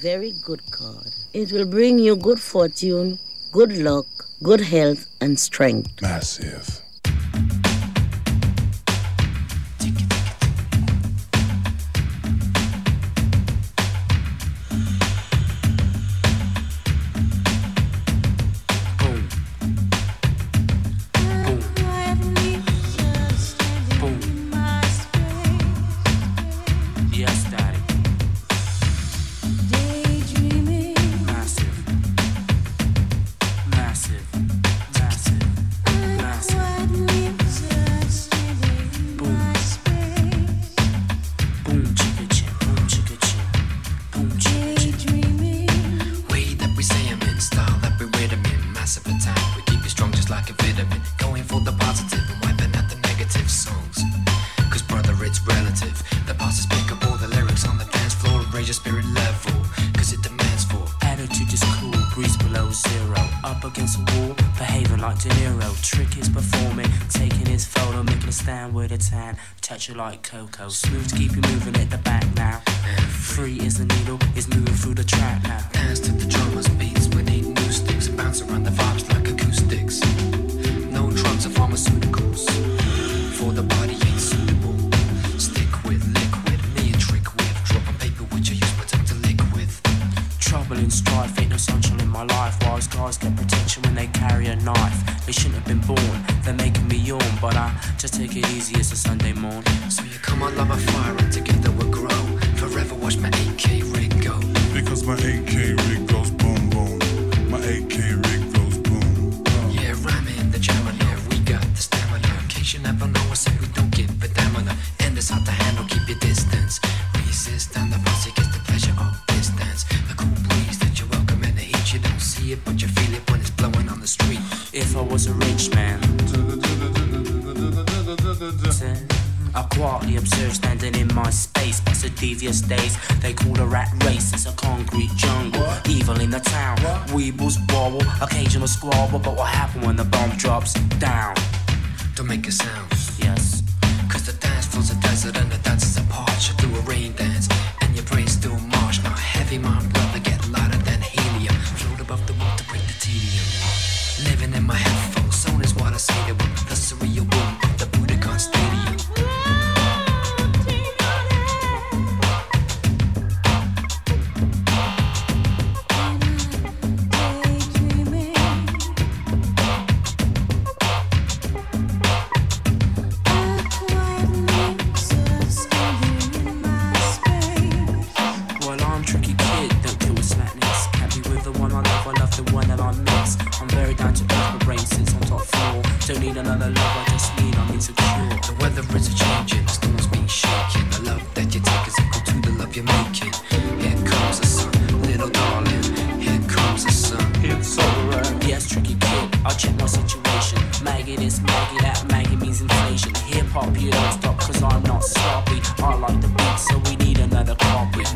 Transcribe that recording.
very good card. It will bring you good fortune, good luck, good health, and strength. Massive. Moving at the back now. Free as the needle is moving through the track now. Dance to the drummers beats. We need new sticks. Bounce around the vibes like acoustics. No drugs or pharmaceuticals. For the body ain't suitable. Stick with liquid. Me a trick with. Drop on paper which I use protect to liquid. Trouble and strife ain't no sunshine in my life. Wise guys get protection when they carry a knife. They shouldn't have been born. They're making me yawn, but I just take it easy. It's a Sunday morning. So you come on, love a fire, and together we'll grow. Forever watch my AK rig go. Because my AK rig goes boom boom. My AK rig the devious days they call a rat race. Check my situation. Maggie this, Maggie that, Maggie means inflation. Hip hop, you don't stop, cause I'm not sloppy. I like the beat, so we need another copy.